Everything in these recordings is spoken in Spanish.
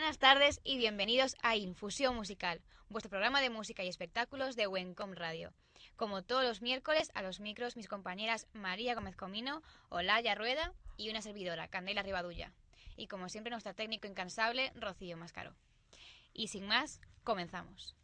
buenas tardes y bienvenidos a Infusión Musical, vuestro programa de música y espectáculos de Wencom Radio. Como todos los miércoles, a los micros mis compañeras María Gómez Comino, Olaya Rueda y una servidora, Candela Ribadulla. Y como siempre, nuestro técnico incansable, Rocío Mascaro. Y sin más, comenzamos.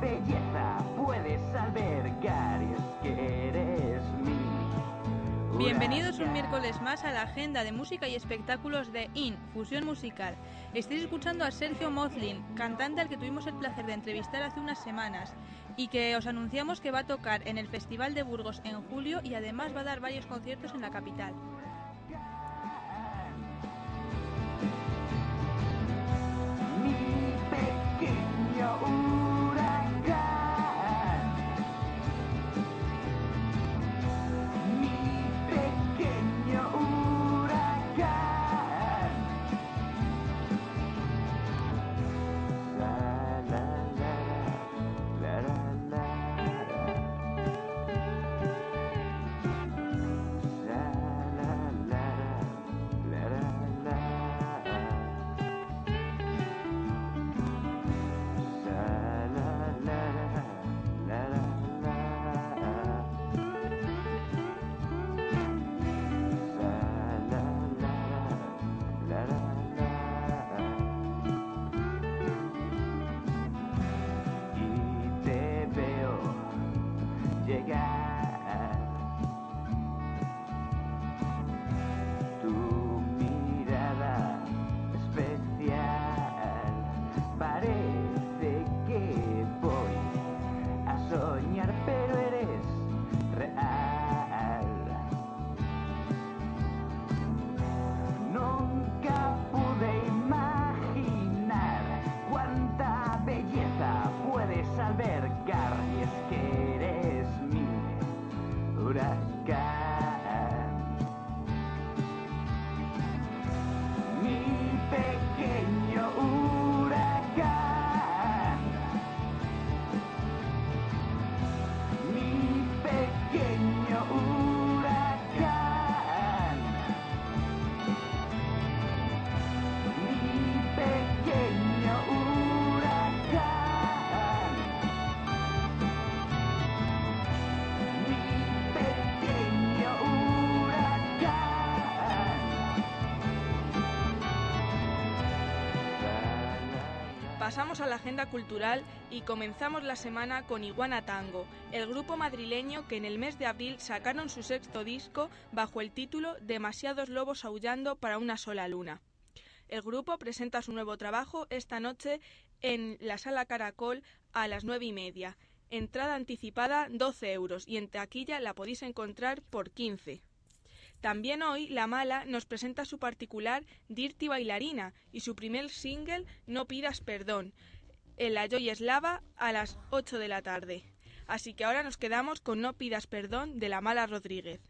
Belleza puedes albergar y es que eres mi Bienvenidos un miércoles más a la agenda de música y espectáculos de IN, Fusión Musical. Estáis escuchando a Sergio Mozlin, cantante al que tuvimos el placer de entrevistar hace unas semanas y que os anunciamos que va a tocar en el Festival de Burgos en julio y además va a dar varios conciertos en la capital. A la agenda cultural y comenzamos la semana con Iguana Tango, el grupo madrileño que en el mes de abril sacaron su sexto disco bajo el título Demasiados lobos aullando para una sola luna. El grupo presenta su nuevo trabajo esta noche en la sala Caracol a las nueve y media. Entrada anticipada 12 euros y en taquilla la podéis encontrar por 15. También hoy La Mala nos presenta su particular Dirty Bailarina y su primer single No pidas perdón en la Joy Eslava a las 8 de la tarde. Así que ahora nos quedamos con No pidas perdón de La Mala Rodríguez.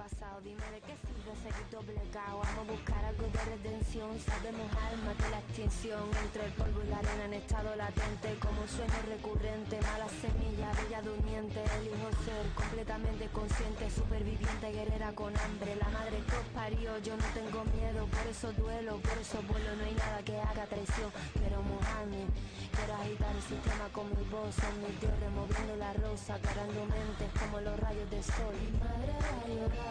Dime de qué sirve seguir doblegado. Vamos a buscar algo de redención. Sabemos almas de la extinción. Entre el polvo y la arena en estado latente. Como un sueño recurrente. Mala semilla, bella durmiente. Elijo ser completamente consciente. Superviviente, guerrera con hambre. La madre que os parió. Yo no tengo miedo. Por eso duelo, por eso vuelo. No hay nada que haga traición. Quiero mojarme. Quiero agitar el sistema con mi voz. Son mis dios removiendo la rosa. Carando mentes como los rayos del sol. Mi madre va a.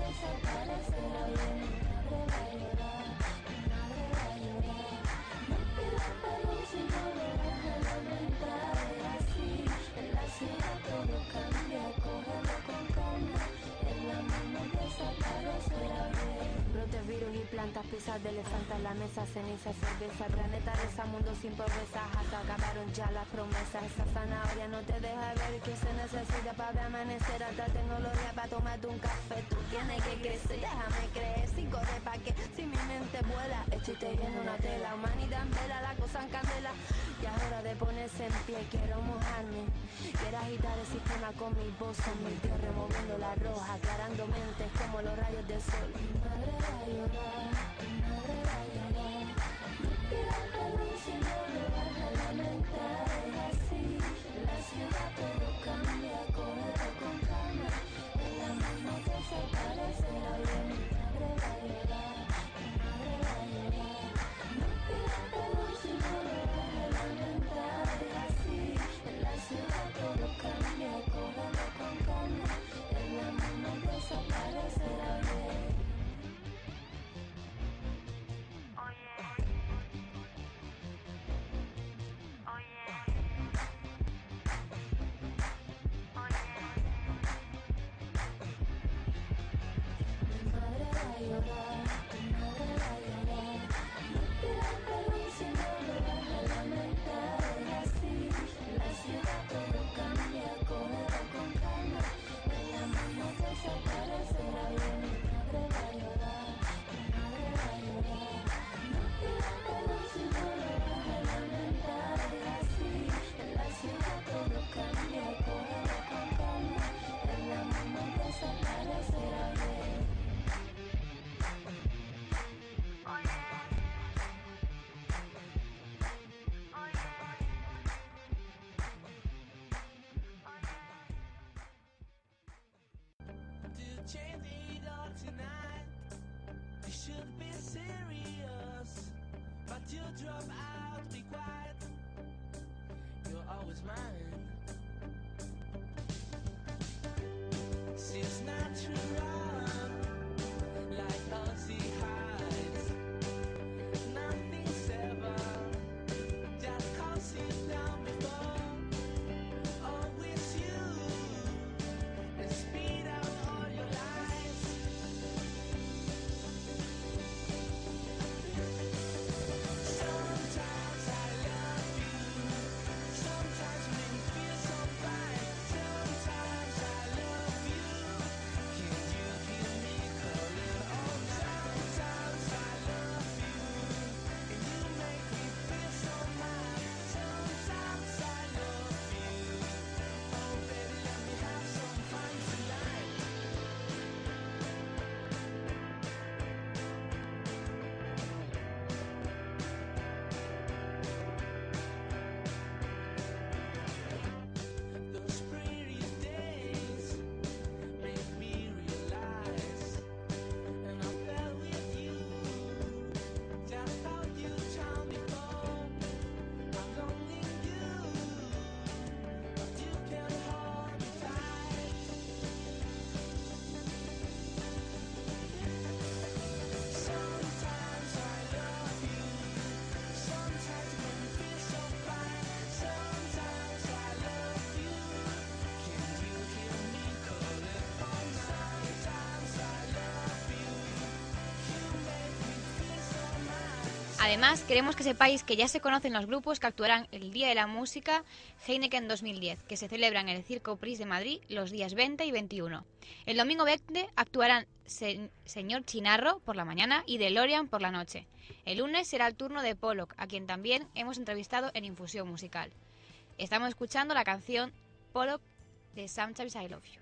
Desaparecerá bien. Mi madre va a llorar. Virus y plantas, piezas de elefante en la mesa, ceniza, cerveza, planeta reza, mundo sin pobreza, hasta acabaron ya las promesas. Esa zanahoria no te deja ver que se necesita para amanecer, alta tecnología para tomarte un café. Tú tienes que crecer, déjame creer, cinco de pa' que si mi mente vuela, estoy tejiendo una tela, humanidad en vela, la cosa en candela. Y es hora de ponerse en pie, quiero mojarme, quiero agitar el sistema con mi voz, son mis dios removiendo la roja, aclarando mentes como los rayos del sol. Mi madre va a llorar, mi madre change it all tonight. You should be serious, but you drop out, be quiet. You're always mine. Además, queremos que sepáis que ya se conocen los grupos que actuarán el Día de la Música Heineken 2010, que se celebra en el Circo Pris de Madrid los días 20 y 21. El domingo 20 actuarán Se- Señor Chinarro por la mañana y DeLorean por la noche. El lunes será el turno de Pollock, a quien también hemos entrevistado en Infusión Musical. Estamos escuchando la canción Pollock de Sometimes I Love You.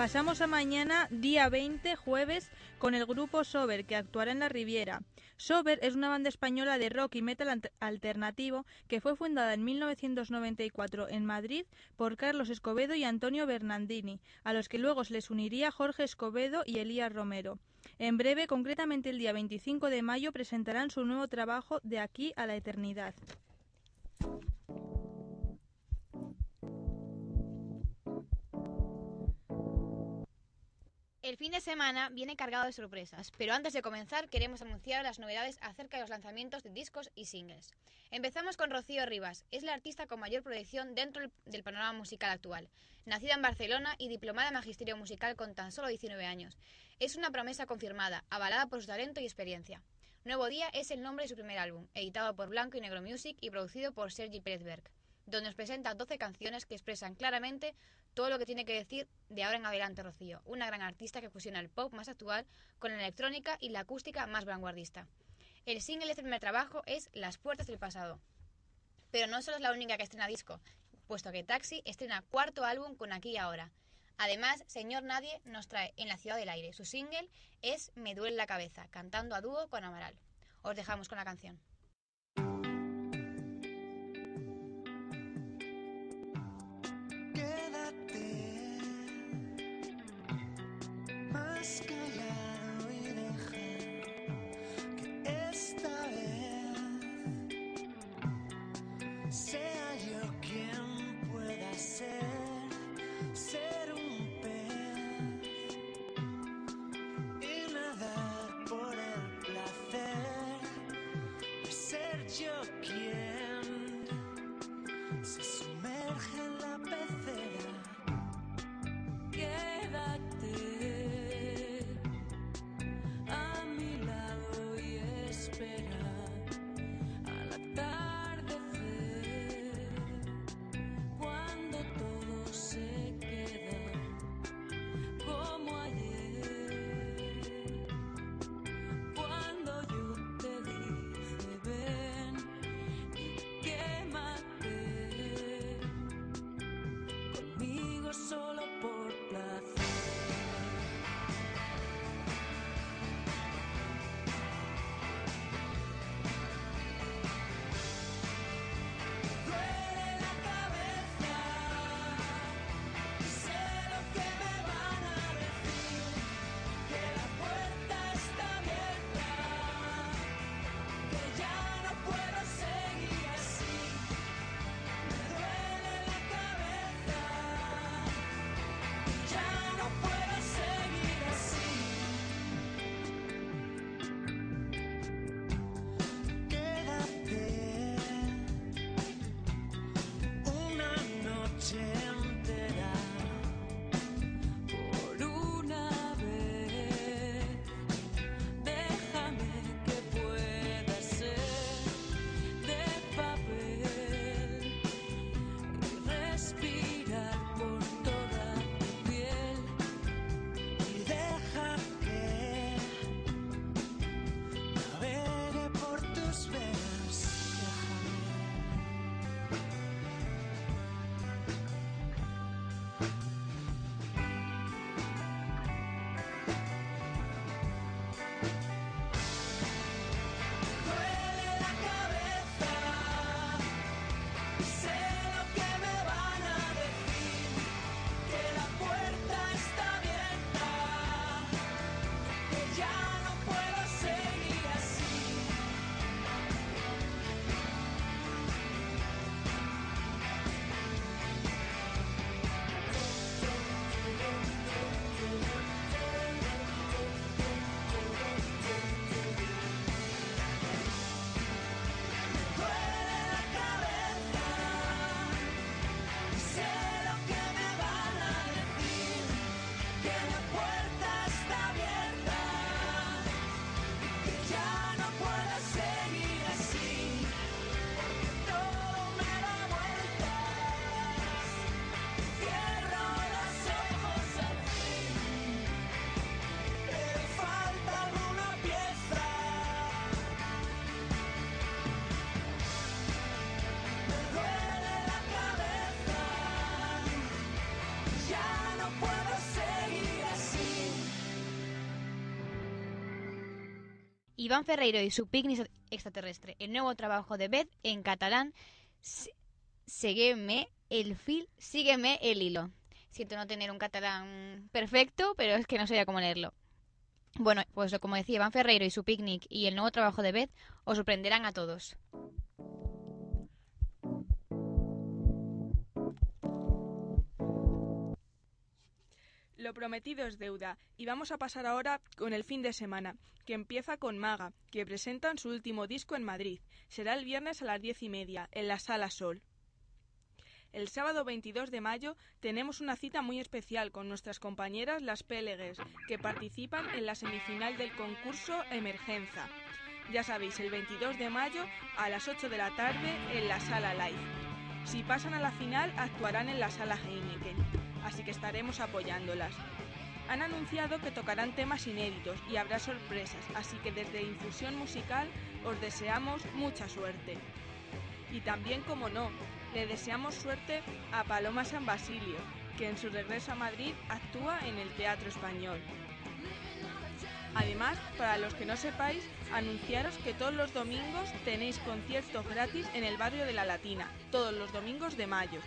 Pasamos a mañana, día 20, jueves, con el grupo Sober, que actuará en la Riviera. Sober es una banda española de rock y metal alternativo que fue fundada en 1994 en Madrid por Carlos Escobedo y Antonio Bernardini, a los que luego se les uniría Jorge Escobedo y Elías Romero. En breve, concretamente el día 25 de mayo, presentarán su nuevo trabajo De aquí a la eternidad. El fin de semana viene cargado de sorpresas, pero antes de comenzar queremos anunciar las novedades acerca de los lanzamientos de discos y singles. Empezamos con Rocío Rivas, es la artista con mayor proyección dentro del- panorama musical actual. Nacida en Barcelona y diplomada en magisterio musical con tan solo 19 años. Es una promesa confirmada, avalada por su talento y experiencia. Nuevo Día es el nombre de su primer álbum, editado por Blanco y Negro Music y producido por Sergi Pérez Berg, donde nos presenta 12 canciones que expresan claramente todo lo que tiene que decir de ahora en adelante Rocío, una gran artista que fusiona el pop más actual con la electrónica y la acústica más vanguardista. El single de este primer trabajo es Las puertas del pasado. Pero no solo es la única que estrena disco, puesto que Taxi estrena cuarto álbum con Aquí y Ahora. Además, Señor Nadie nos trae En la ciudad del aire. Su single es Me duele la cabeza, cantando a dúo con Amaral. Os dejamos con la canción. Iván Ferreiro y su picnic extraterrestre. El nuevo trabajo de Beth en catalán, Ségueme el fil, sígueme el hilo. Siento no tener un catalán perfecto, pero es que no sabía cómo leerlo. Bueno, pues como decía Iván Ferreiro y su picnic y el nuevo trabajo de Beth os sorprenderán a todos. Lo prometido es deuda y vamos a pasar ahora con el fin de semana, que empieza con Maga, que presentan su último disco en Madrid. Será el viernes a las diez y media, en la Sala Sol. El sábado 22 de mayo tenemos una cita muy especial con nuestras compañeras las Pélegues, que participan en la semifinal del concurso Emergenza. Ya sabéis, el 22 de mayo a las 8 de la tarde en la Sala Live. Si pasan a la final, actuarán en la Sala Heineken, así que estaremos apoyándolas. Han anunciado que tocarán temas inéditos y habrá sorpresas, así que desde Infusión Musical os deseamos mucha suerte. Y también, como no, le deseamos suerte a Paloma San Basilio, que en su regreso a Madrid actúa en el Teatro Español. Además, para los que no sepáis, anunciaros que todos los domingos tenéis conciertos gratis en el barrio de la Latina, todos los domingos de mayo.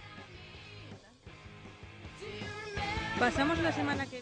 Pasamos la semana que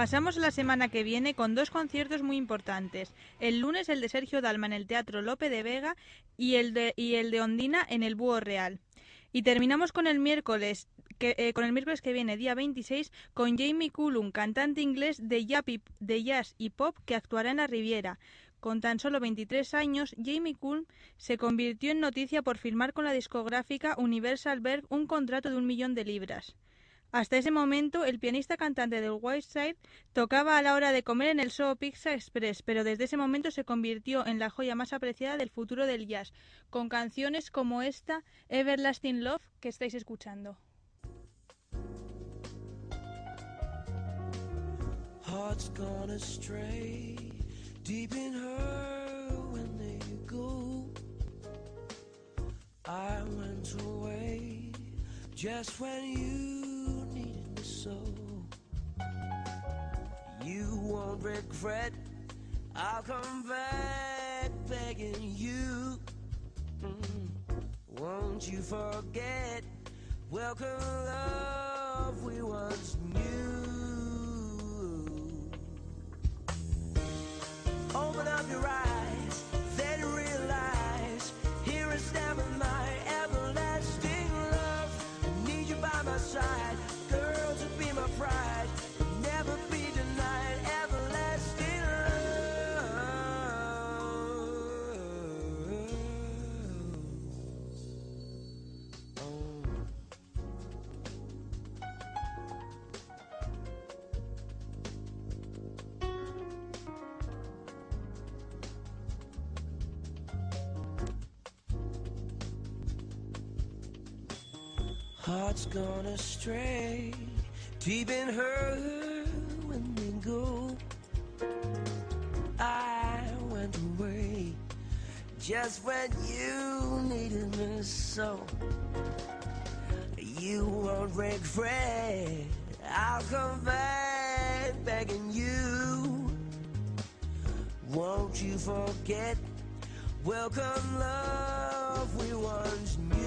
Pasamos la semana que viene con dos conciertos muy importantes. El lunes el de Sergio Dalma en el Teatro Lope de Vega y el de, y el de Ondina en el Búho Real. Y terminamos con el miércoles que, eh, con el miércoles que viene, día 26, con Jamie Cullum, cantante inglés de, yap y- de jazz y pop que actuará en la Riviera. Con tan solo 23 años, Jamie Cullum se convirtió en noticia por firmar con la discográfica Universal Berg un contrato de un millón de libras. Hasta ese momento, el pianista cantante del White Side tocaba a la hora de comer en el show Pizza Express, pero desde ese momento se convirtió en la joya más apreciada del futuro del jazz, con canciones como esta, Everlasting Love, que estáis escuchando. So. You won't regret, I'll come back begging you. Mm. Won't you forget? Welcome love we once knew. Open up your eyes, heart's gone astray. Deep in her when we go I went away. Just when you needed me so You won't regret I'll come back begging you. Won't you forget? Welcome love we once knew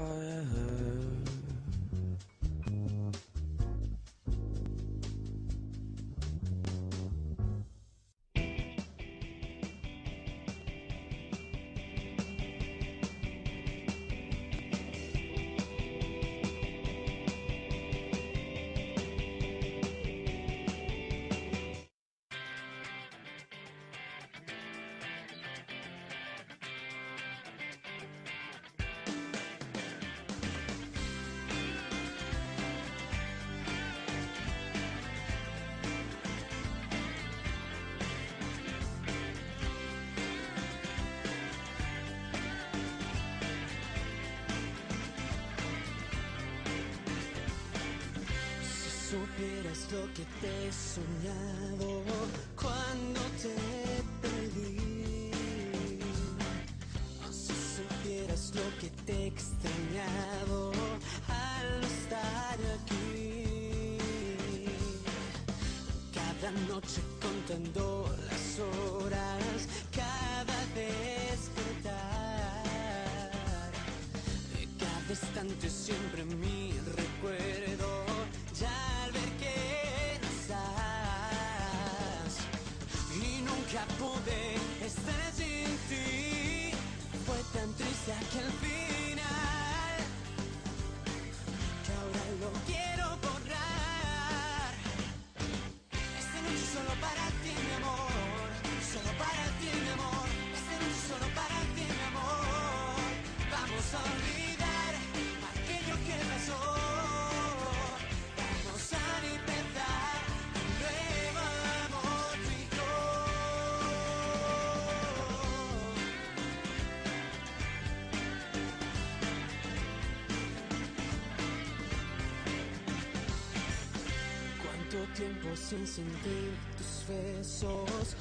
Bye. supieras lo que te he soñado cuando te perdí. Si supieras lo que te he extrañado al estar aquí. Cada noche contando sin sentir tus besos.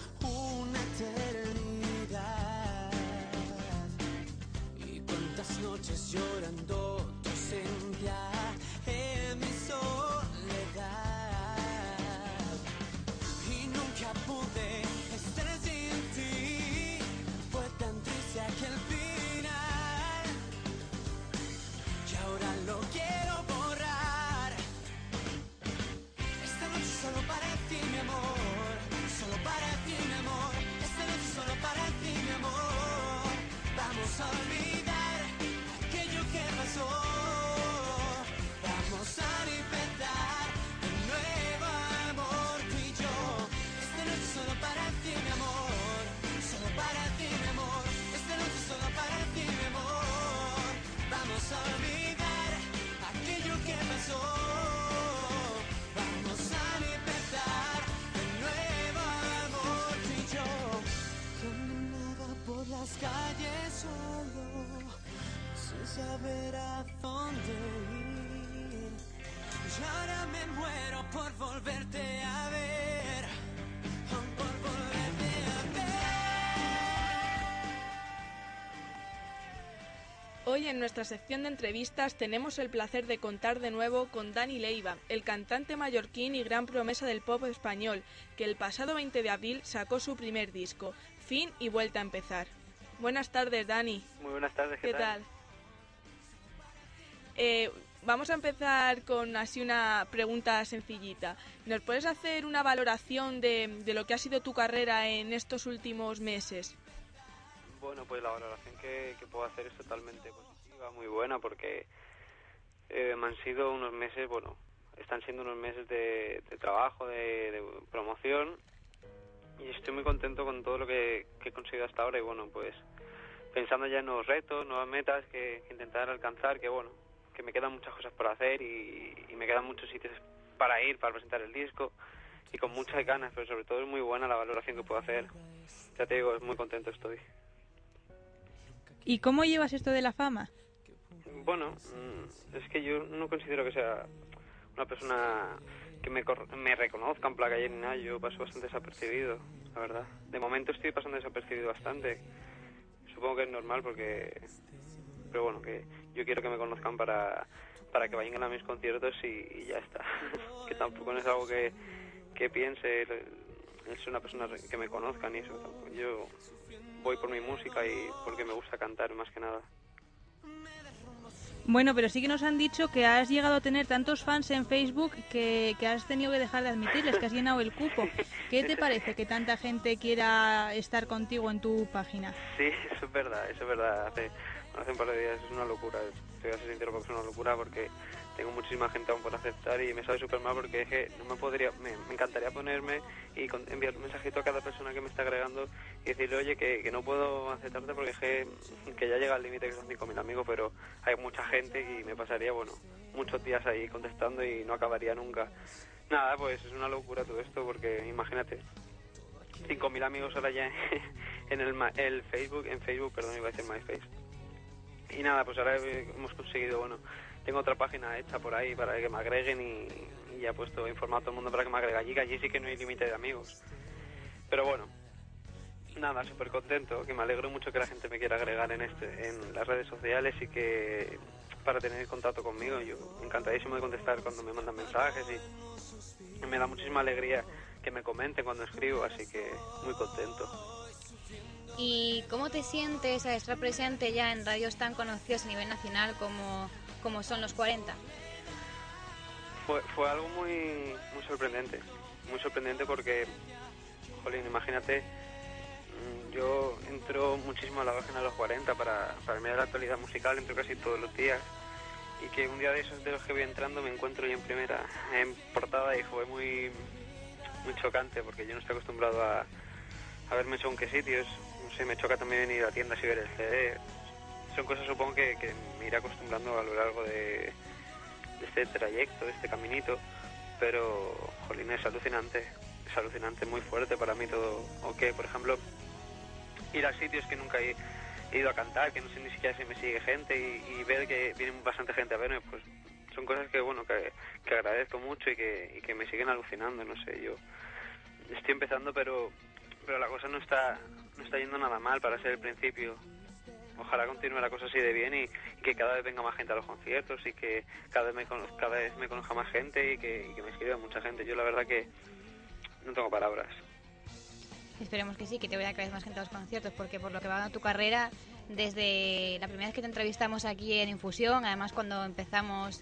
Hoy en nuestra sección de entrevistas tenemos el placer de contar de nuevo con Dani Leiva, el cantante mallorquín y gran promesa del pop español, que el pasado 20 de abril sacó su primer disco, Fin y Vuelta a Empezar. Buenas tardes, Dani. Muy buenas tardes, ¿qué, ¿Qué tal? Eh, vamos a empezar con así una pregunta sencillita. ¿Nos puedes hacer una valoración de, de lo que ha sido tu carrera en estos últimos meses? Bueno, pues la valoración que, puedo hacer es totalmente positiva, muy buena, porque eh, me han sido unos meses, bueno, están siendo unos meses de, de trabajo, de, de promoción, y estoy muy contento con todo lo que, he conseguido hasta ahora, y bueno, pues pensando ya en nuevos retos, nuevas metas que, que intentar alcanzar, que bueno, que me quedan muchas cosas por hacer y, y me quedan muchos sitios para ir, para presentar el disco, y con muchas ganas, pero sobre todo es muy buena la valoración que puedo hacer. Ya te digo, muy contento estoy. ¿Y cómo llevas esto de la fama? Bueno, mm, es que yo no considero que sea una persona que me, me reconozca en placa ni nada. Yo paso bastante desapercibido, la verdad. De momento estoy pasando desapercibido bastante. Supongo que es normal porque... Pero bueno, que yo quiero que me conozcan para, para que vayan a mis conciertos y, ya está. que tampoco es algo que, que piense, es una persona que me conozcan y eso. Yo voy por mi música y porque me gusta cantar más que nada. Bueno, pero sí que nos han dicho que has llegado a tener tantos fans en Facebook que, que has tenido que dejar de admitirles, que has llenado el cupo. ¿Qué te parece que tanta gente quiera estar contigo en tu página? Sí, eso es verdad, eso es verdad. Hace, hace un par de días es una locura. Te voy a ser sincero porque es una locura porque tengo muchísima gente aún por aceptar y me sabe súper mal porque es que no me podría, me, encantaría ponerme y con- enviar un mensajito a cada persona que me está agregando y decirle, oye, que, no puedo aceptarte porque es que, que ya llega al límite que son 5.000 amigos, pero hay mucha gente y me pasaría, bueno, muchos días ahí contestando y no acabaría nunca. Nada, pues es una locura todo esto porque imagínate, 5.000 amigos ahora ya en el, el Facebook, en Facebook, perdón, iba a decir MySpace. Y nada, pues ahora hemos conseguido, bueno, tengo otra página hecha por ahí para que me agreguen y, y ya he puesto informado a todo el mundo para que me agregue allí, que allí sí que no hay límite de amigos. Pero bueno, nada, súper contento, que me alegro mucho que la gente me quiera agregar en este en las redes sociales y que para tener contacto conmigo, yo encantadísimo de contestar cuando me mandan mensajes y me da muchísima alegría que me comenten cuando escribo, así que muy contento. ¿Y cómo te sientes al estar presente ya en radios tan conocidos a nivel nacional como, como son los 40? Fue, fue algo muy, muy sorprendente, muy sorprendente porque, jolín, imagínate, mm, yo entro muchísimo a la página de los 40 para, para mirar la actualidad musical, entro casi todos los días, y que un día de esos de los que voy entrando me encuentro yo en primera, en portada, y fue muy, muy chocante porque yo no estoy acostumbrado a, a verme según qué sitios, no sé, me choca también ir a tiendas y ver el CD, son cosas supongo que, que me iré acostumbrando a lo largo de, este trayecto, de este caminito, pero, jolín, es alucinante, es alucinante, muy fuerte para mí todo, o por ejemplo, ir a sitios que nunca he, ido a cantar, que no sé ni siquiera si me sigue gente y, y ver que viene bastante gente a verme, pues son cosas que, bueno, que, que agradezco mucho y que, y que me siguen alucinando, no sé, yo estoy empezando, pero, pero la cosa no está, no está yendo nada mal para ser el principio, ojalá continúe la cosa así de bien y, y que cada vez venga más gente a los conciertos y que cada vez me, cono- cada vez me conozca más gente y que, y que me escriba mucha gente. Yo la verdad que no tengo palabras. Esperemos que sí, que te vaya cada vez más gente a los conciertos, porque por lo que va dando tu carrera, desde la primera vez que te entrevistamos aquí en Infusión, además cuando empezamos,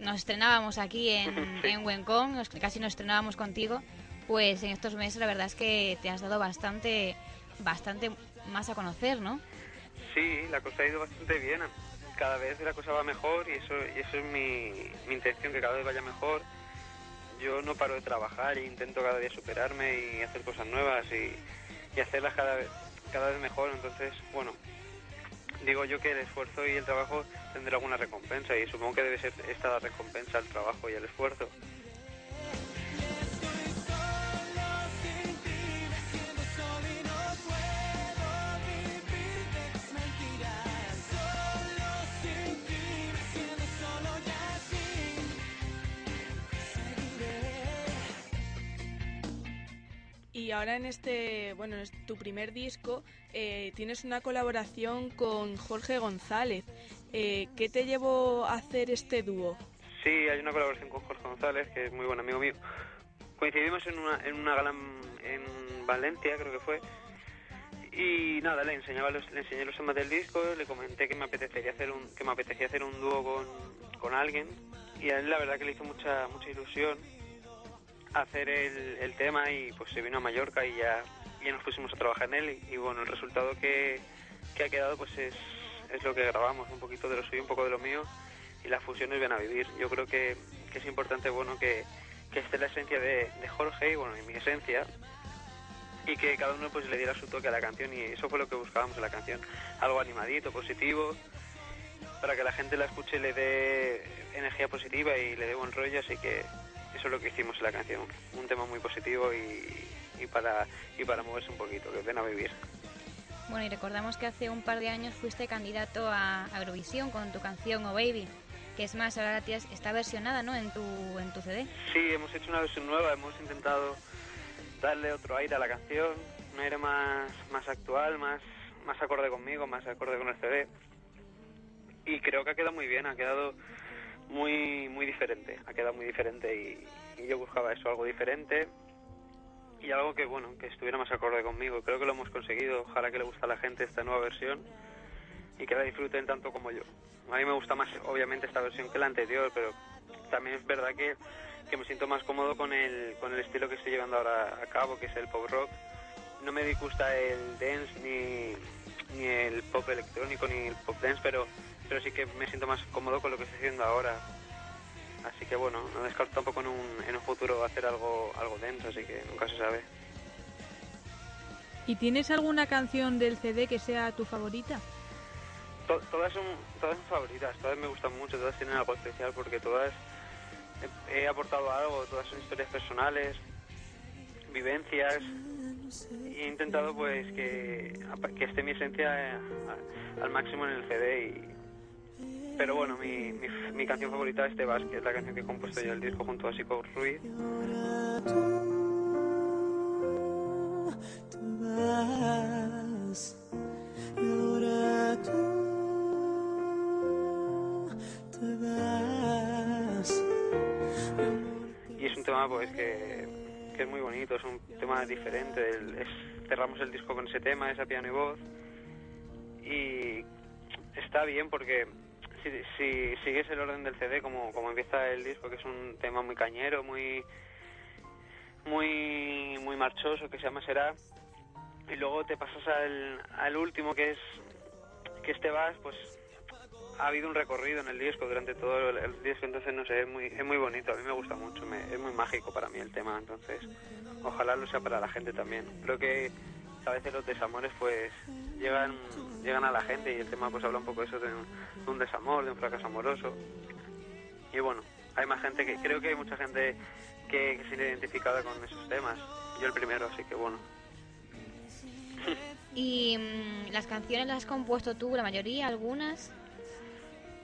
nos estrenábamos aquí en, en Wencom, nos- casi nos estrenábamos contigo, pues en estos meses la verdad es que te has dado bastante, bastante más a conocer, ¿no? Sí, la cosa ha ido bastante bien. Cada vez la cosa va mejor y eso, y eso es mi, mi intención, que cada vez vaya mejor. Yo no paro de trabajar e intento cada día superarme y hacer cosas nuevas y, y hacerlas cada vez, cada vez mejor. Entonces, bueno, digo yo que el esfuerzo y el trabajo tendrá alguna recompensa y supongo que debe ser esta la recompensa al trabajo y al esfuerzo. Y ahora en este, bueno, en tu primer disco eh, tienes una colaboración con Jorge González. Eh, ¿Qué te llevó a hacer este dúo? Sí, hay una colaboración con Jorge González, que es muy buen amigo mío. Coincidimos en una, en una gala en Valencia, creo que fue. Y nada, le enseñaba los, le enseñé los temas del disco, le comenté que me apetecería hacer un, que me apetecía hacer un dúo con, con alguien. Y a él la verdad que le hizo mucha, mucha ilusión hacer el, el tema y pues se vino a Mallorca y ya, ya nos pusimos a trabajar en él y, bueno, el resultado que, que ha quedado pues es, es lo que grabamos, un poquito de lo suyo, un poco de lo mío y las fusiones ven a vivir. Yo creo que, que es importante bueno que, que esté la esencia de, de Jorge y bueno, y mi esencia y que cada uno pues le diera su toque a la canción y eso fue lo que buscábamos en la canción, algo animadito, positivo, para que la gente la escuche y le dé energía positiva y le dé buen rollo, así que eso es lo que hicimos en la canción, un tema muy positivo y, y para y para moverse un poquito, que ven a vivir. Bueno, y recordamos que hace un par de años fuiste candidato a Eurovisión con tu canción Oh Baby, que es más, ahora está versionada, ¿no? En tu, en tu CD. Sí, hemos hecho una versión nueva, hemos intentado darle otro aire a la canción, un aire más, más actual, más, más acorde conmigo, más acorde con el CD. Y creo que ha quedado muy bien, ha quedado muy muy diferente, ha quedado muy diferente y, y yo buscaba eso, algo diferente y algo que bueno, que estuviera más acorde conmigo. Creo que lo hemos conseguido, ojalá que le guste a la gente esta nueva versión y que la disfruten tanto como yo. A mí me gusta más obviamente esta versión que la anterior, pero también es verdad que, que me siento más cómodo con el, con el estilo que estoy llevando ahora a cabo, que es el pop rock. No me disgusta el dance ni, ni el pop electrónico ni el pop dance, pero, pero sí que me siento más cómodo con lo que estoy haciendo ahora. Así que bueno, no descarto tampoco en un, en un futuro hacer algo, algo denso, así que nunca se sabe. ¿Y tienes alguna canción del CD que sea tu favorita? To- todas son todas son favoritas, todas me gustan mucho, todas tienen algo especial porque todas he, he aportado algo, todas son historias personales, vivencias y he intentado pues que, que esté mi esencia eh, al máximo en el CD y pero bueno, mi, mi, canción favorita es Tebas, que es la canción que he compuesto yo el disco junto a Sico Ruiz. Y es un tema pues que, que es muy bonito, es un tema diferente, es- cerramos el disco con ese tema, esa piano y voz y está bien porque si, si sigues el orden del CD como, como empieza el disco, que es un tema muy cañero, muy muy muy marchoso, que se llama Será, y luego te pasas al, al último que es que este vas, pues ha habido un recorrido en el disco durante todo el, disco, entonces no sé, es muy, es muy bonito, a mí me gusta mucho, me- es muy mágico para mí el tema, entonces ojalá lo sea para la gente también. Creo que a veces los desamores pues llegan llegan a la gente y el tema pues habla un poco de eso, de un, de un desamor, de un fracaso amoroso. Y bueno, hay más gente que, creo que hay mucha gente que, que se siente identificada con esos temas. Yo el primero, así que bueno. ¿Y mm, las canciones las has compuesto tú, la mayoría, algunas?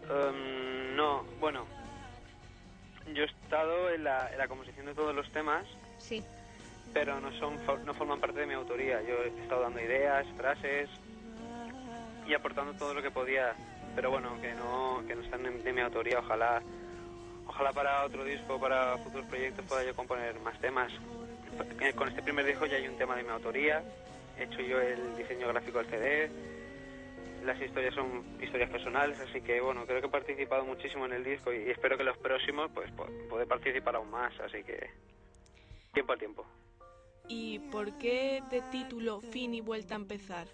Em, no, bueno, yo he estado en la, en la composición de todos los temas, Sí. Pero no son no forman parte de mi autoría. Yo he estado dando ideas, frases y aportando todo lo que podía, pero bueno, que no que no están de, de mi autoría. Ojalá ojalá para otro disco, para futuros proyectos pueda yo componer más temas. Eh, Con este primer disco ya hay un tema de mi autoría. He hecho yo el diseño gráfico del CD. Las historias son historias personales, así que bueno, creo que he participado muchísimo en el disco y espero que los próximos pues po- poder participar aún más, así que tiempo al tiempo. ¿Y por qué de título Fin y Vuelta a Empezar?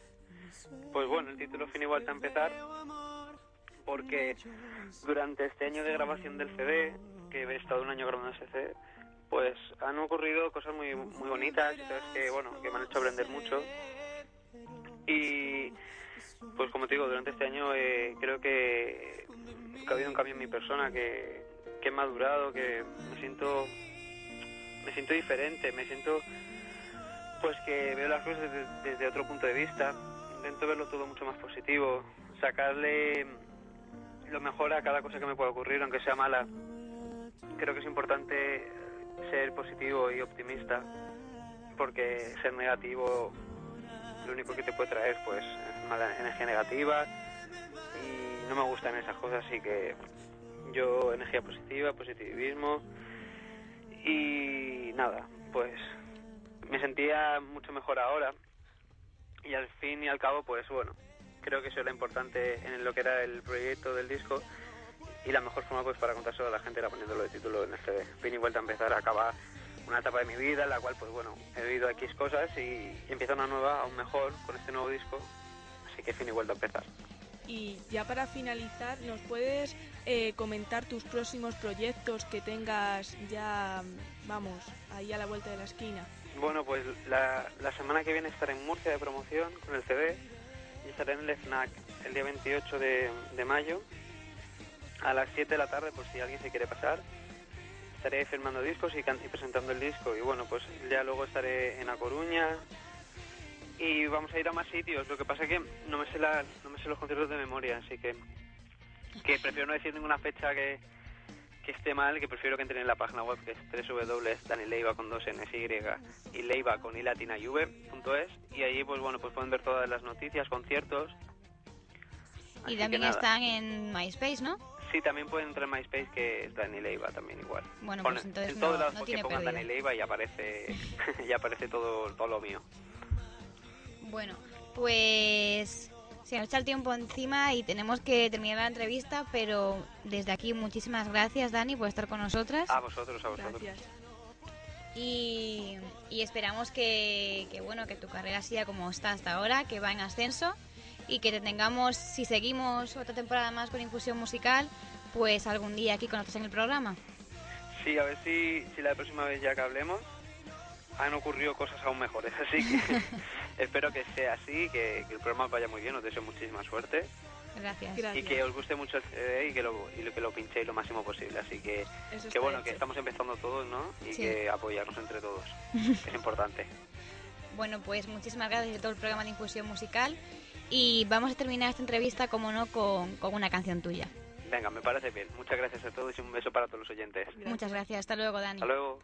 Pues bueno, el título fin igual a empezar porque durante este año de grabación del CD, que he estado un año grabando ese CD, pues han ocurrido cosas muy muy bonitas y cosas que bueno, que me han hecho aprender mucho. Y pues como te digo, durante este año eh, creo que, que ha habido un cambio en mi persona, que, que he madurado, que me siento me siento diferente, me siento pues que veo las cosas desde, otro punto de vista, intento verlo todo mucho más positivo, sacarle lo mejor a cada cosa que me pueda ocurrir, aunque sea mala. Creo que es importante ser positivo y optimista, porque ser negativo lo único que te puede traer pues es mala energía negativa. Y no me gustan esas cosas, así que yo energía positiva, positivismo. Y nada, pues me sentía mucho mejor ahora y al fin y al cabo, pues bueno, creo que eso era importante en lo que era el proyecto del disco y la mejor forma pues para contárselo a la gente era poniéndolo de título en el CD. Fin y vuelta a empezar a acabar una etapa de mi vida en la cual pues bueno, he vivido X cosas y, y empieza una nueva aún mejor con este nuevo disco, así que fin y vuelta a empezar. Y ya para finalizar, ¿nos puedes eh, comentar tus próximos proyectos que tengas ya, vamos, ahí a la vuelta de la esquina? Bueno, pues la, la semana que viene estaré en Murcia de promoción con el CD y estaré en el FNAC el día 28 de, de mayo a las 7 de la tarde por si alguien se quiere pasar. Estaré firmando discos y, y presentando el disco y bueno, pues ya luego estaré en A Coruña y vamos a ir a más sitios. Lo que pasa es que no me sé, la, no me sé los conciertos de memoria, así que, que prefiero no decir ninguna fecha que, que esté mal, que prefiero que entren en la página web que es www.danileiva con dos Ns y y leiva con i latina y v punto es y ahí pues bueno pues pueden ver todas las noticias, conciertos. Así Y también están en MySpace, ¿no? Sí, también pueden entrar en MySpace que es Dani Leiva también igual. Bueno, Pon- pues entonces en todos no- lados no pongan. Dani Leiva y aparece y aparece todo, todo lo mío. Bueno, pues se nos echa el tiempo encima y tenemos que terminar la entrevista, pero desde aquí muchísimas gracias, Dani, por estar con nosotras. A vosotros, a vosotros. Gracias. Y, y esperamos que, que, bueno que tu carrera siga como está hasta ahora, que va en ascenso y que te tengamos, si seguimos otra temporada más con Infusión Musical, pues algún día aquí con nosotros en el programa. Sí, a ver si, si la próxima vez ya que hablemos han ocurrido cosas aún mejores. Así que espero que sea así, que, que el programa vaya muy bien. Os deseo muchísima suerte Gracias. Gracias. y que os guste mucho el CD y que lo, y lo- que lo pinchéis lo máximo posible. Así que, Eso que está bueno, que estamos empezando todos, ¿no? Y Sí. que apoyarnos entre todos, que es importante. Bueno, pues muchísimas gracias de todo el programa de Infusión Musical y vamos a terminar esta entrevista, como no, con, con una canción tuya. Venga, me parece bien. Muchas gracias a todos y un beso para todos los oyentes. Muchas gracias. Hasta luego, Dani. Hasta luego.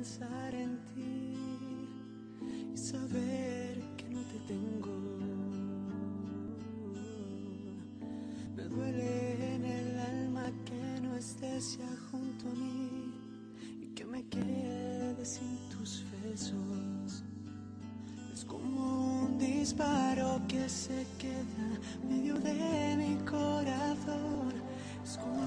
Pensar en ti y saber que no te tengo. Me duele en el alma que no estés ya junto a mí y que me quede sin tus besos. Es como un disparo que se queda medio de mi corazón. Es como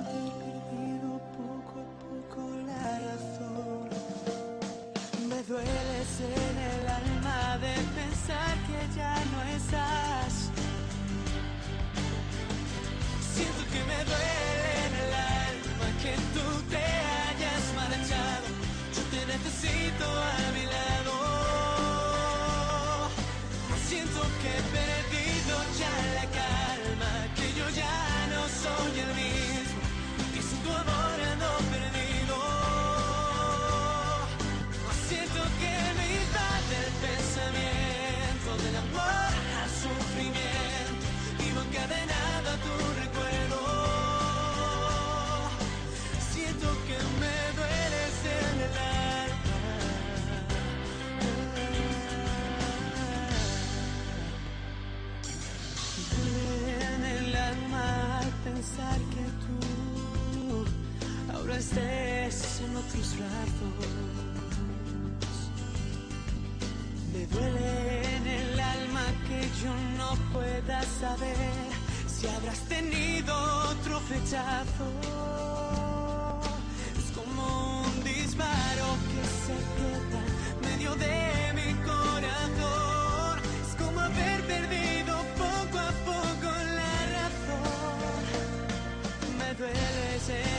dancing.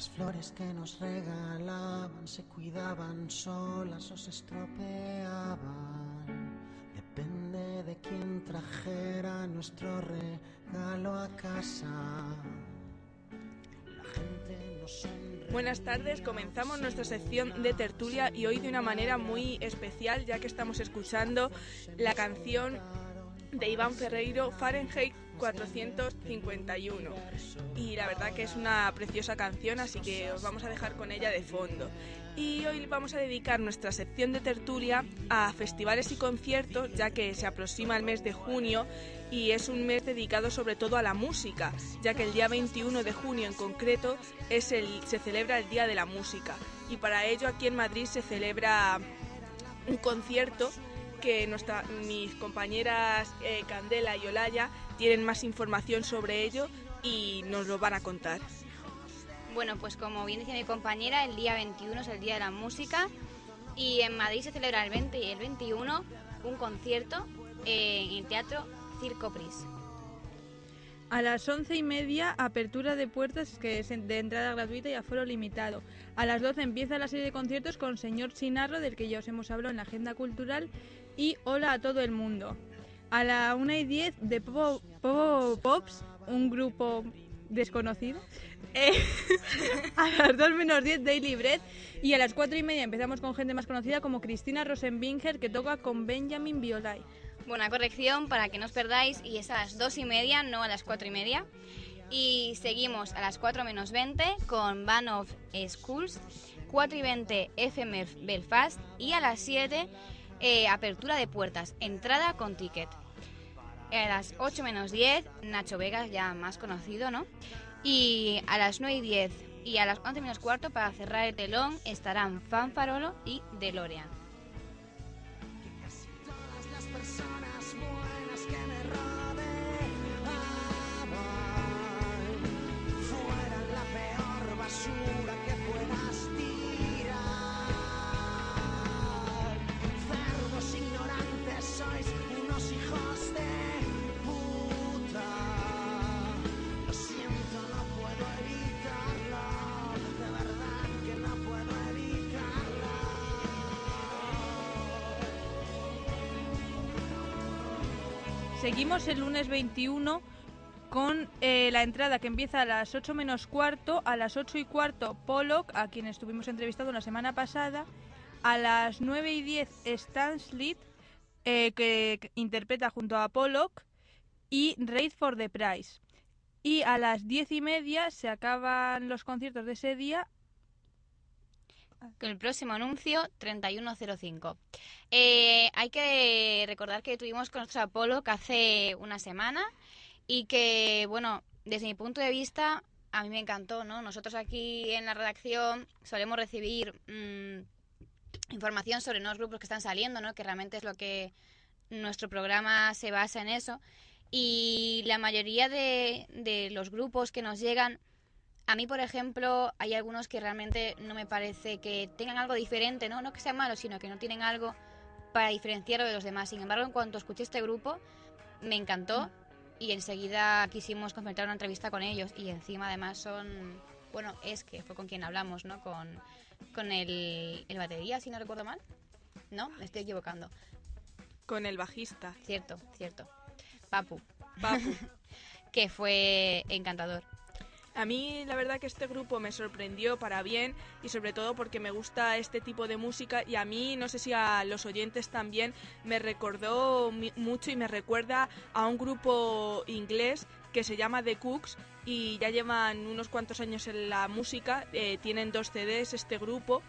Las flores que nos regalaban se cuidaban solas o se estropeaban. Depende de quién trajera nuestro regalo a casa. Buenas tardes, comenzamos nuestra sección de tertulia y hoy de una manera muy especial ya que estamos escuchando la canción de Iván Ferreiro, Fahrenheit 451. Y la verdad que es una preciosa canción, así que os vamos a dejar con ella de fondo. Y hoy vamos a dedicar nuestra sección de tertulia a festivales y conciertos, ya que se aproxima el mes de junio y es un mes dedicado sobre todo a la música, ya que el día 21 de junio en concreto es el, se celebra el Día de la Música. Y para ello aquí en Madrid se celebra un concierto que nuestra, mis compañeras eh, Candela y Olaya tienen más información sobre ello y nos lo van a contar. Bueno, pues como bien decía mi compañera, el día 21 es el Día de la Música y en Madrid se celebra el 20 y el 21 un concierto eh, en el Teatro Circo Pris. A las once y media, apertura de puertas que es de entrada gratuita y aforo limitado. A las 12 empieza la serie de conciertos con Señor Chinarro, del que ya os hemos hablado en la agenda cultural, y Hola a todo el mundo. A la 1 y 10 de Popo, Pops, un grupo desconocido. Eh, a las 2 menos 10 Daily Bread. Y a las 4 y media empezamos con gente más conocida como Cristina Rosenbinger, que toca con Benjamin Biolay. Buena corrección para que no os perdáis y es a las 2 y media, no a las 4 y media. Y seguimos a las 4 menos 20 con Band of Schools, 4 y 20 FMF Belfast y a las 7 eh, apertura de puertas, entrada con ticket. A las 8 menos 10 Nacho Vegas, ya más conocido, ¿no? Y a las 9 y 10 y a las 11 menos cuarto para cerrar el telón estarán Fanfarolo y DeLorean. Todas las personas El lunes 21 con eh, la entrada que empieza a las 8 menos cuarto, a las 8 y cuarto Pollock, a quien estuvimos entrevistando la semana pasada, a las 9 y 10 Stan eh, que interpreta junto a Pollock, y Raid for the Price. Y a las 10 y media se acaban los conciertos de ese día Con el próximo anuncio, 3105. Eh, hay que recordar que tuvimos con nuestro Apolo que hace una semana y que, bueno, desde mi punto de vista, a mí me encantó, ¿no? Nosotros aquí en la redacción solemos recibir mm, información sobre nuevos grupos que están saliendo, ¿no? Que realmente es lo que nuestro programa se basa en eso. Y la mayoría de, de los grupos que nos llegan, a mí, por ejemplo, hay algunos que realmente no me parece que tengan algo diferente, ¿no? No que sean malos, sino que no tienen algo para diferenciarlo de los demás. Sin embargo, en cuanto escuché este grupo, me encantó y enseguida quisimos concertar una entrevista con ellos y encima además son, bueno, es que fue con quien hablamos, ¿no? Con, con el, el batería, si no recuerdo mal. No, me estoy equivocando. Con el bajista. Cierto, cierto. Papu, Papu. que fue encantador. A mí la verdad que este grupo me sorprendió para bien y sobre todo porque me gusta este tipo de música y a mí, no sé si a los oyentes también, me recordó mucho y me recuerda a un grupo inglés que se llama The Cooks y ya llevan unos cuantos años en la música, eh, tienen dos CDs este grupo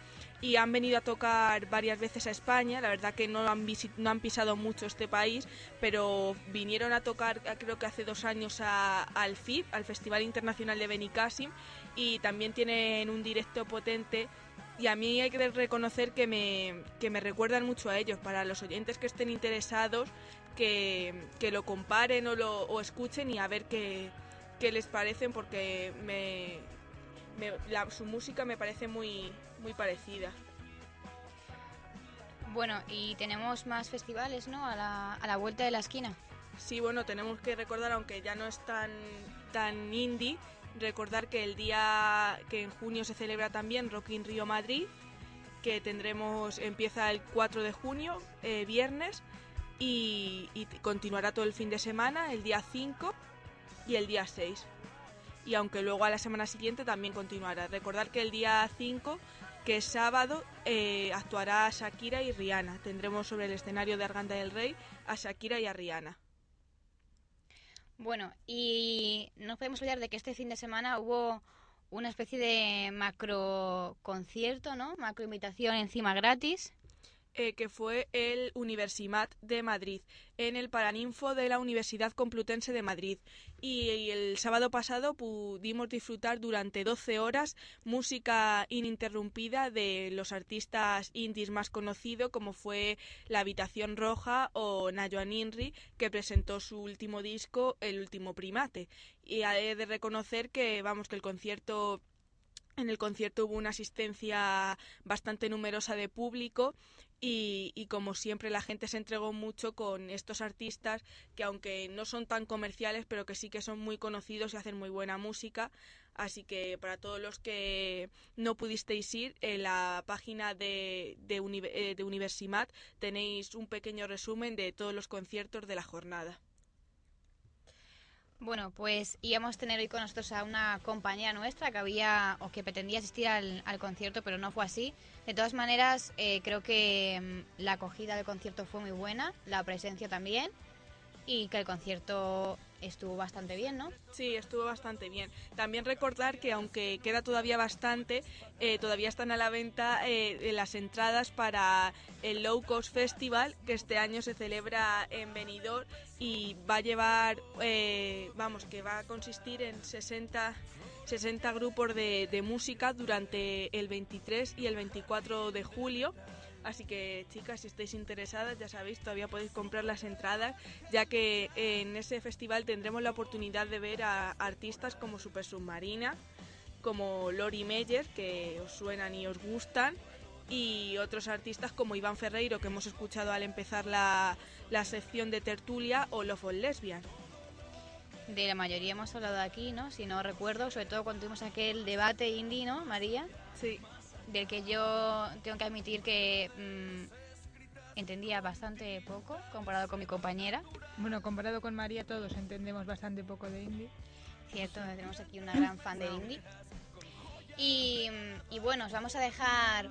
y han venido a tocar varias veces a España, la verdad que no han, no han pisado mucho este país, pero vinieron a tocar eh, creo que hace dos años a- al FIB, al Festival Internacional de Benicassim, y también tienen un directo potente y a mí hay que reconocer que me, que me recuerdan mucho a ellos. Para los oyentes que estén interesados, que, que lo comparen o lo o escuchen y a ver qué, qué les parecen, porque me, me- la- su música me parece muy, muy parecida. Bueno, y tenemos más festivales, ¿no? A la, a la vuelta de la esquina. Sí, bueno, tenemos que recordar, aunque ya no es tan, tan indie, recordar que el día que en junio se celebra también Rock in Río Madrid, que tendremos, empieza el 4 de junio, eh, viernes, y, y continuará todo el fin de semana, el día 5 y el día 6. Y aunque luego a la semana siguiente también continuará. Recordar que el día 5, que es sábado, eh, actuará Shakira y Rihanna. Tendremos sobre el escenario de Arganda del Rey a Shakira y a Rihanna. Bueno, y no podemos olvidar de que este fin de semana hubo una especie de macro concierto, ¿no? Macro invitación encima gratis. Eh, que fue el Universimat de Madrid, en el Paraninfo de la Universidad Complutense de Madrid. Y, el sábado pasado pudimos disfrutar durante 12 horas música ininterrumpida de los artistas indies más conocidos, como fue La Habitación Roja o Nayoan Inri, que presentó su último disco, El Último Primate. Y he de reconocer que, vamos, que el concierto en el concierto hubo una asistencia bastante numerosa de público y, y como siempre la gente se entregó mucho con estos artistas que aunque no son tan comerciales pero que sí que son muy conocidos y hacen muy buena música. Así que para todos los que no pudisteis ir, en la página de, de, eh, de Universimat tenéis un pequeño resumen de todos los conciertos de la jornada. Bueno, pues íbamos a tener hoy con nosotros a una compañera nuestra que había o que pretendía asistir al, al concierto, pero no fue así. De todas maneras, eh, creo que mm, la acogida del concierto fue muy buena, la presencia también, y que el concierto estuvo bastante bien, ¿no? Sí, estuvo bastante bien. También recordar que aunque queda todavía bastante, eh, todavía están a la venta eh, las entradas para el Low Cost Festival que este año se celebra en Benidorm y va a llevar, eh, vamos, que va a consistir en 60, 60 grupos de, de música durante el 23 y el 24 de julio. Así que chicas, si estáis interesadas, ya sabéis, todavía podéis comprar las entradas, ya que en ese festival tendremos la oportunidad de ver a artistas como Super Submarina, como Lori Meyer, que os suenan y os gustan, y otros artistas como Iván Ferreiro, que hemos escuchado al empezar la, la sección de tertulia, o Love of Lesbian. De la mayoría hemos hablado aquí, ¿no? Si no recuerdo, sobre todo cuando tuvimos aquel debate indie, ¿no, María? Sí. Del que yo tengo que admitir que mm, entendía bastante poco comparado con mi compañera. Bueno, comparado con María, todos entendemos bastante poco de indie. Cierto, tenemos aquí una gran fan del indie. Y, y bueno, os vamos a dejar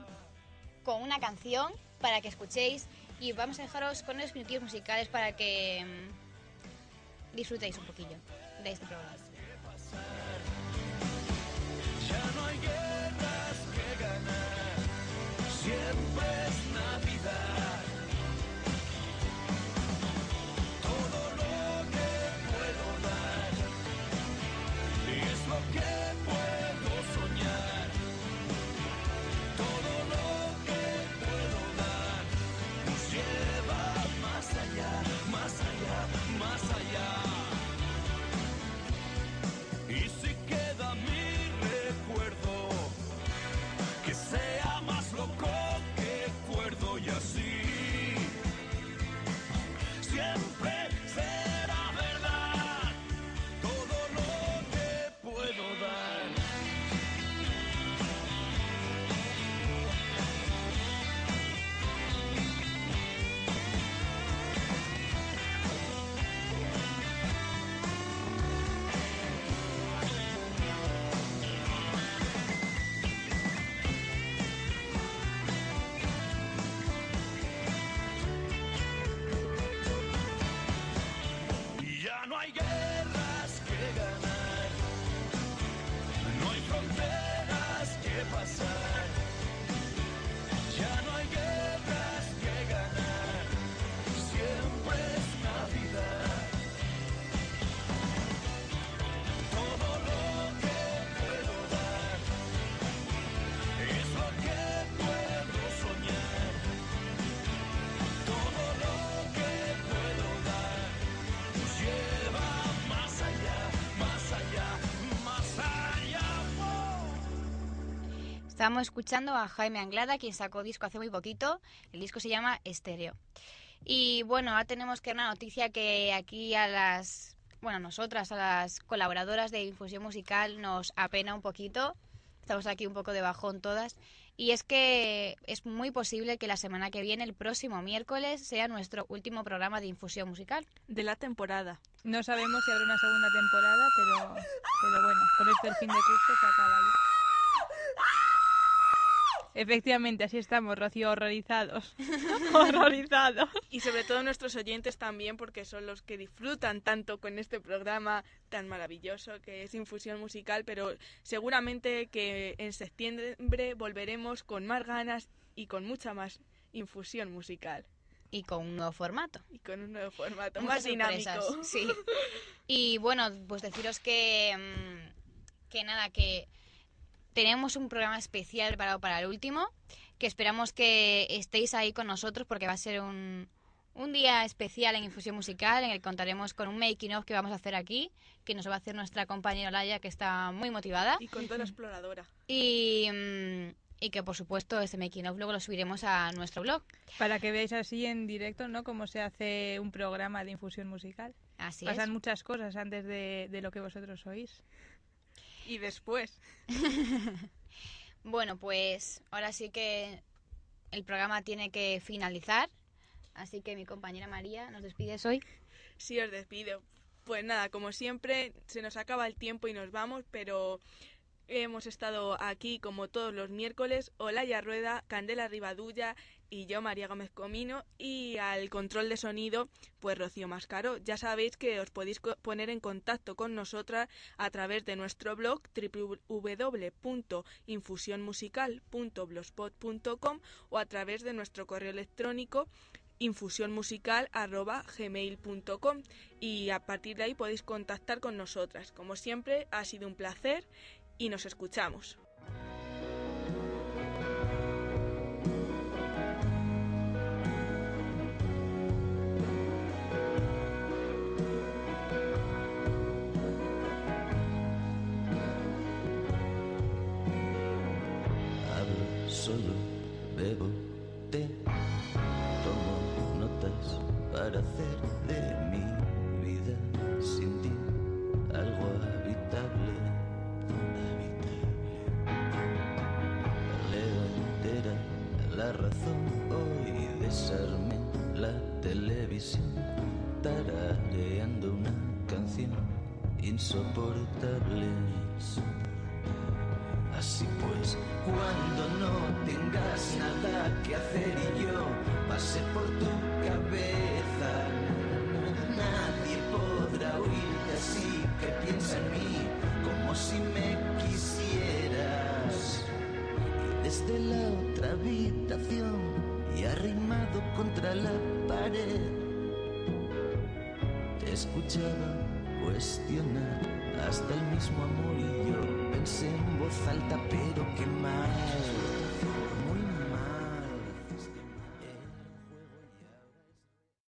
con una canción para que escuchéis y vamos a dejaros con unos minutos musicales para que mm, disfrutéis un poquillo de este programa. Estábamos escuchando a Jaime Anglada, quien sacó disco hace muy poquito. El disco se llama Estéreo. Y bueno, ahora tenemos que una noticia que aquí a las, bueno, a nosotras, a las colaboradoras de Infusión Musical nos apena un poquito. Estamos aquí un poco de bajón todas. Y es que es muy posible que la semana que viene, el próximo miércoles, sea nuestro último programa de Infusión Musical. De la temporada. No sabemos si habrá una segunda temporada, pero, pero bueno, con esto el fin de curso se acaba ya. Efectivamente, así estamos, Rocío, horrorizados. horrorizados. Y sobre todo nuestros oyentes también, porque son los que disfrutan tanto con este programa tan maravilloso que es Infusión Musical, pero seguramente que en septiembre volveremos con más ganas y con mucha más infusión musical. Y con un nuevo formato. Y con un nuevo formato, Muchas más dinámico. sorpresas, Sí. Y bueno, pues deciros que, mm, que nada, que tenemos un programa especial preparado para el último, que esperamos que estéis ahí con nosotros porque va a ser un, un día especial en Infusión Musical en el que contaremos con un making of que vamos a hacer aquí, que nos va a hacer nuestra compañera Laia, que está muy motivada. Y con toda la exploradora. Y, mm, y que por supuesto ese making of luego lo subiremos a nuestro blog. Para que veáis así en directo, ¿no? Cómo se hace un programa de infusión musical. Así Pasan es. muchas cosas antes de, de lo que vosotros oís. Y después. Bueno, pues ahora sí que el programa tiene que finalizar. Así que mi compañera María, ¿nos despides hoy? Sí, os despido. Pues nada, como siempre, se nos acaba el tiempo y nos vamos, pero hemos estado aquí como todos los miércoles, Olaya Rueda, Candela Rivadulla y yo, María Gómez Comino, y al control de sonido, pues Rocío Mascaro. Ya sabéis que os podéis poner en contacto con nosotras a través de nuestro blog www.infusionmusical.blogspot.com o a través de nuestro correo electrónico infusionmusical.gmail.com y a partir de ahí podéis contactar con nosotras. Como siempre, ha sido un placer y nos escuchamos.